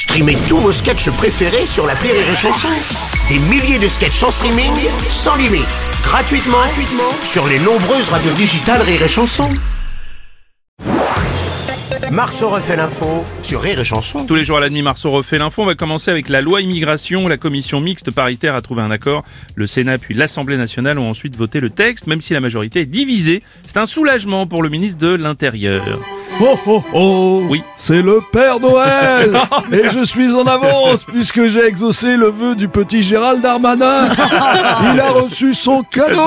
Streamez tous vos sketchs préférés sur la Rire et Chanson. Des milliers de sketchs en streaming, sans limite, gratuitement, gratuitement sur les nombreuses radios digitales Rire et Chanson. Marceau refait l'info sur Rire et Chanson. Tous les jours à la demi, Marceau refait l'info. On va commencer avec la loi immigration. La commission mixte paritaire a trouvé un accord. Le Sénat puis l'Assemblée nationale ont ensuite voté le texte, même si la majorité est divisée. C'est un soulagement pour le ministre de l'Intérieur. Oh oh oh Oui. C'est le Père Noël. Et je suis en avance puisque j'ai exaucé le vœu du petit Gérald Darmanin. Il a reçu son cadeau.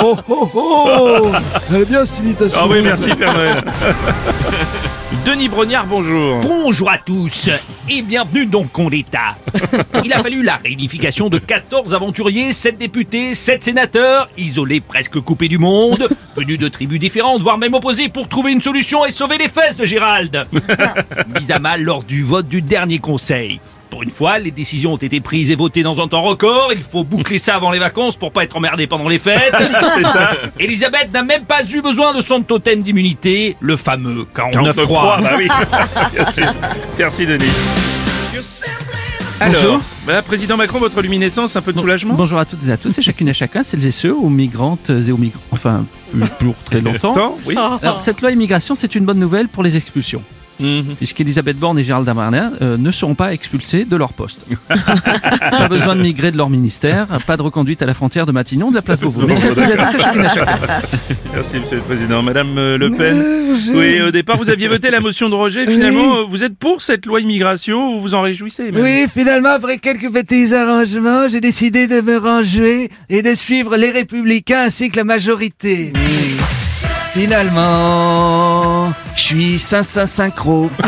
Oh oh oh Elle est bien cette imitation. Ah oui, merci Père Noël. Denis Brognard, bonjour. Bonjour à tous et bienvenue dans le con d'État. Il a fallu la réunification de 14 aventuriers, 7 députés, 7 sénateurs, isolés presque coupés du monde, venus de tribus différentes, voire même opposés pour trouver une solution et sauver les fesses de Gérald. Mis à mal lors du vote du dernier conseil. Pour une fois, les décisions ont été prises et votées dans un temps record. Il faut boucler ça avant les vacances pour pas être emmerdé pendant les fêtes. C'est ça. Elisabeth n'a même pas eu besoin de son totem d'immunité, le fameux 49.3. 49.3, bah oui. Merci. Merci Denis. Alors, Bonjour. bah, président Macron, votre luminescence, un peu de soulagement Bonjour à toutes et à tous et chacune et chacun, celles et ceux, aux migrantes et aux migrants. Enfin, pour très longtemps. Temps Oui. Alors, cette loi immigration, c'est une bonne nouvelle pour les expulsions. Mhm. Puisqu'Elisabeth Borne et Gérald Darmanin euh, ne seront pas expulsés de leur poste. pas besoin de migrer de leur ministère, pas de reconduite à la frontière de Matignon, de la place Beauvau. Merci à et chacune chacun. Merci Monsieur le Président. Madame euh, Le Pen, oui, au départ vous aviez voté la motion de rejet. Finalement, euh, vous êtes pour cette loi immigration Vous vous en réjouissez même Oui, finalement, après quelques petits arrangements, j'ai décidé de me ranger et de suivre les républicains ainsi que la majorité. Finalement, je suis synchro. synchro.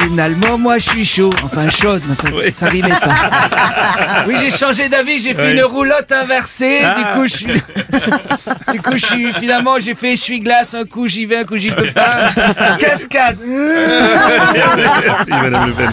Finalement, moi, je suis chaud. Enfin, chaude, mais ça, ça rimait pas. Oui, j'ai changé d'avis, j'ai fait Oui. une roulotte inversée. Du Ah. coup, je suis... Du coup, je suis... Finalement, j'ai fait essuie-glace. Un coup, j'y vais, un coup, j'y peux pas. Cascade. Merci Madame Le Pen.